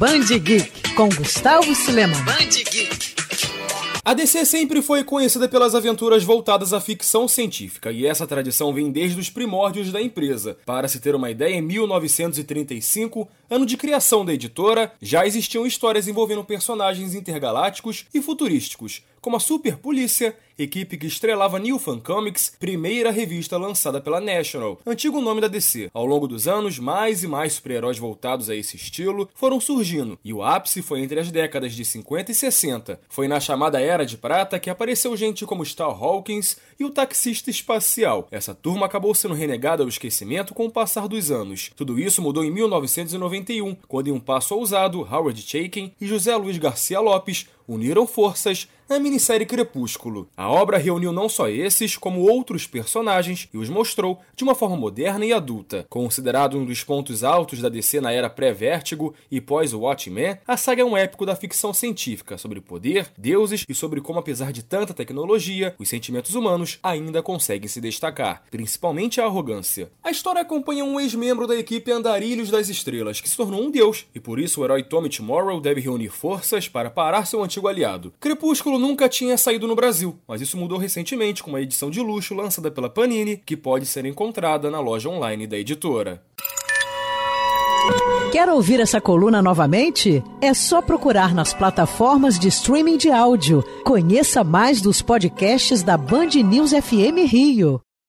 Band Geek com Gustavo Silema. Band Geek. A DC sempre foi conhecida pelas aventuras voltadas à ficção científica, e essa tradição vem desde os primórdios da empresa. Para se ter uma ideia, em 1935, ano de criação da editora, já existiam histórias envolvendo personagens intergalácticos e futurísticos, como a Super Polícia, equipe que estrelava New Fan Comics, primeira revista lançada pela National, antigo nome da DC. Ao longo dos anos, mais e mais super-heróis voltados a esse estilo foram surgindo, e o ápice foi entre as décadas de 50 e 60. Foi na chamada Era de Prata que apareceu gente como Star Hawkins e o Taxista Espacial. Essa turma acabou sendo renegada ao esquecimento com o passar dos anos. Tudo isso mudou em 1991, quando em um passo ousado, Howard Chaykin e José Luiz Garcia Lopes uniram forças na minissérie Crepúsculo. A obra reuniu não só esses, como outros personagens e os mostrou de uma forma moderna e adulta. Considerado um dos pontos altos da DC na era pré-Vértigo e pós-Watchmen, a saga é um épico da ficção científica sobre poder, deuses e sobre como, apesar de tanta tecnologia, os sentimentos humanos ainda conseguem se destacar, principalmente a arrogância. A história acompanha um ex-membro da equipe Andarilhos das Estrelas, que se tornou um deus, e por isso o herói Tommy Tomorrow deve reunir forças para parar seu antigo aliado. Crepúsculo nunca tinha saído no Brasil, mas isso mudou recentemente com uma edição de luxo lançada pela Panini, que pode ser encontrada na loja online da editora. Quer ouvir essa coluna novamente? É só procurar nas plataformas de streaming de áudio. Conheça mais dos podcasts da Band News FM Rio.